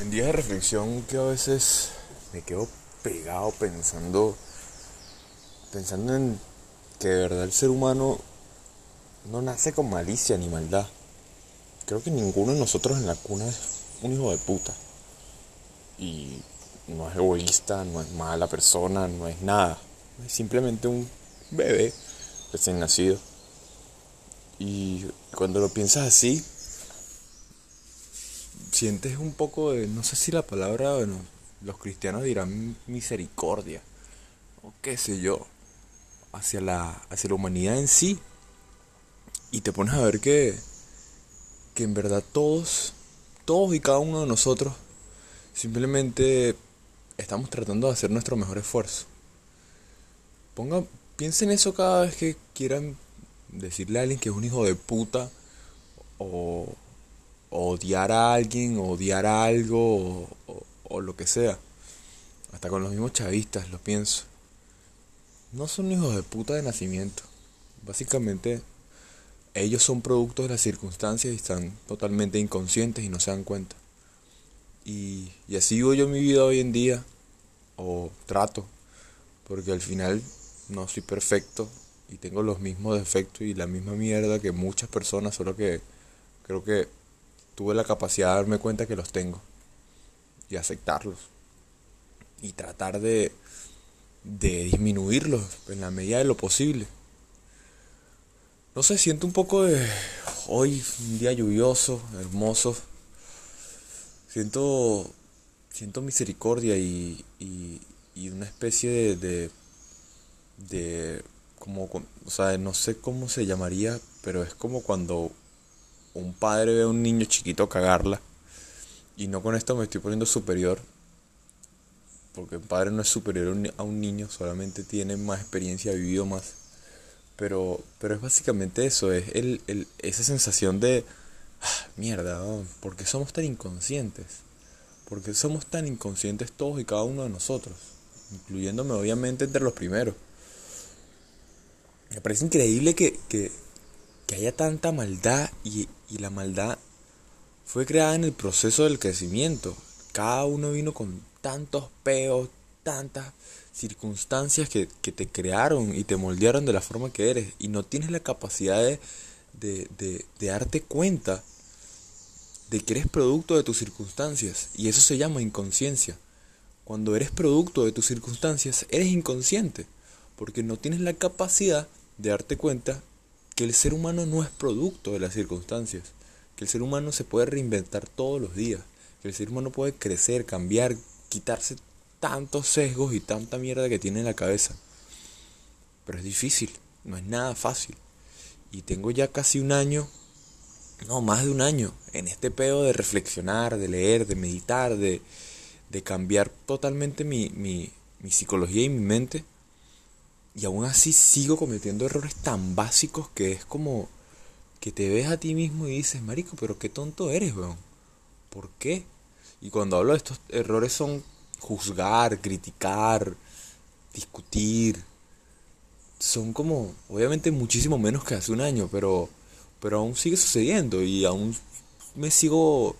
En días de reflexión que a veces me quedo pegado pensando pensando en que de verdad el ser humano no nace con malicia ni maldad. Creo que ninguno de nosotros en la cuna es un hijo de puta. Y no es egoísta, no es mala persona, no es nada. Es simplemente un bebé recién nacido. Y cuando lo piensas así, sientes un poco de, no sé si la palabra, bueno, los cristianos dirán misericordia, o qué sé yo, hacia la, hacia la humanidad en sí. Y te pones a ver que, que en verdad todos, todos y cada uno de nosotros, simplemente estamos tratando de hacer nuestro mejor esfuerzo. Ponga, piensen eso cada vez que quieran decirle a alguien que es un hijo de puta o, odiar a alguien, o odiar a algo, o, lo que sea. Hasta con los mismos chavistas, lo pienso. No son hijos de puta de nacimiento. Básicamente, ellos son productos de las circunstancias y están totalmente inconscientes y no se dan cuenta. Y, y así vivo yo mi vida hoy en día, o trato, porque al final no soy perfecto y tengo los mismos defectos y la misma mierda que muchas personas, solo que creo que tuve la capacidad de darme cuenta que los tengo y aceptarlos y tratar de, de disminuirlos en la medida de lo posible. No sé, siento un poco de hoy, un día lluvioso, hermoso. Siento, siento misericordia y, y, y una especie de, de, de, como, o sea, no sé cómo se llamaría, pero es como cuando un padre ve a un niño chiquito cagarla, y no con esto me estoy poniendo superior, porque un padre no es superior a un niño, solamente tiene más experiencia, ha vivido más. Pero, pero es básicamente eso, es el, el, esa sensación de, ah, mierda, ¿por qué somos tan inconscientes? ¿Por qué somos tan inconscientes todos y cada uno de nosotros? Incluyéndome obviamente entre los primeros. Me parece increíble que, que, que haya tanta maldad y, y la maldad fue creada en el proceso del crecimiento. Cada uno vino con tantos peos, tantas circunstancias que, que, te crearon y te moldearon de la forma que eres y no tienes la capacidad de, de, de, de, darte cuenta de que eres producto de tus circunstancias y eso se llama inconsciencia. Cuando eres producto de tus circunstancias eres inconsciente porque no tienes la capacidad de darte cuenta que el ser humano no es producto de las circunstancias, que el ser humano se puede reinventar todos los días, que el ser humano puede crecer, cambiar, quitarse tantos sesgos y tanta mierda que tiene en la cabeza. Pero es difícil, no es nada fácil. Y tengo ya casi un año, no, más de un año, en este pedo de reflexionar, de leer, de meditar, de, de cambiar totalmente mi, mi, mi psicología y mi mente y aún así sigo cometiendo errores tan básicos que es como que te ves a ti mismo y dices, marico, pero qué tonto eres, weón. ¿Por qué? Y cuando hablo de estos errores son juzgar, criticar, discutir. Son como, obviamente muchísimo menos que hace un año, pero, pero aún sigue sucediendo y aún me sigo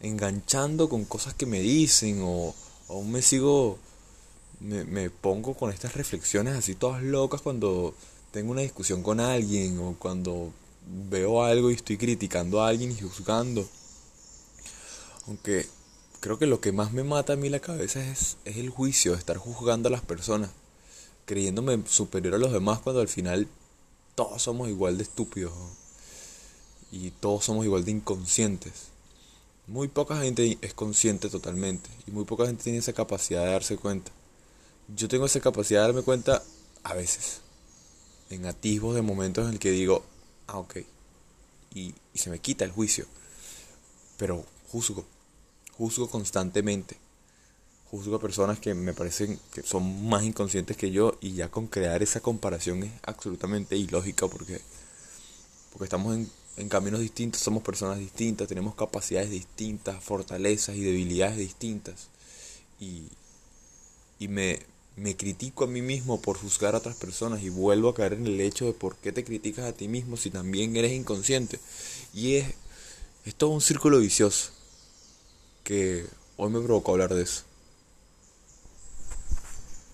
enganchando con cosas que me dicen o aún me sigo me, me pongo con estas reflexiones así todas locas cuando tengo una discusión con alguien o cuando veo algo y estoy criticando a alguien y juzgando. Aunque creo que lo que más me mata a mí la cabeza es, es el juicio, de estar juzgando a las personas, creyéndome superior a los demás cuando al final todos somos igual de estúpidos y todos somos igual de inconscientes. Muy poca gente es consciente totalmente y muy poca gente tiene esa capacidad de darse cuenta yo tengo esa capacidad de darme cuenta a veces, en atisbos de momentos en el que digo, ah, ok, y, y se me quita el juicio, pero juzgo, juzgo constantemente, juzgo a personas que me parecen que son más inconscientes que yo y ya con crear esa comparación es absolutamente ilógica porque, porque estamos en, en caminos distintos, somos personas distintas, tenemos capacidades distintas, fortalezas y debilidades distintas. Y, y me, me critico a mí mismo por juzgar a otras personas y vuelvo a caer en el hecho de por qué te criticas a ti mismo si también eres inconsciente. Y es, es todo un círculo vicioso que hoy me provocó hablar de eso.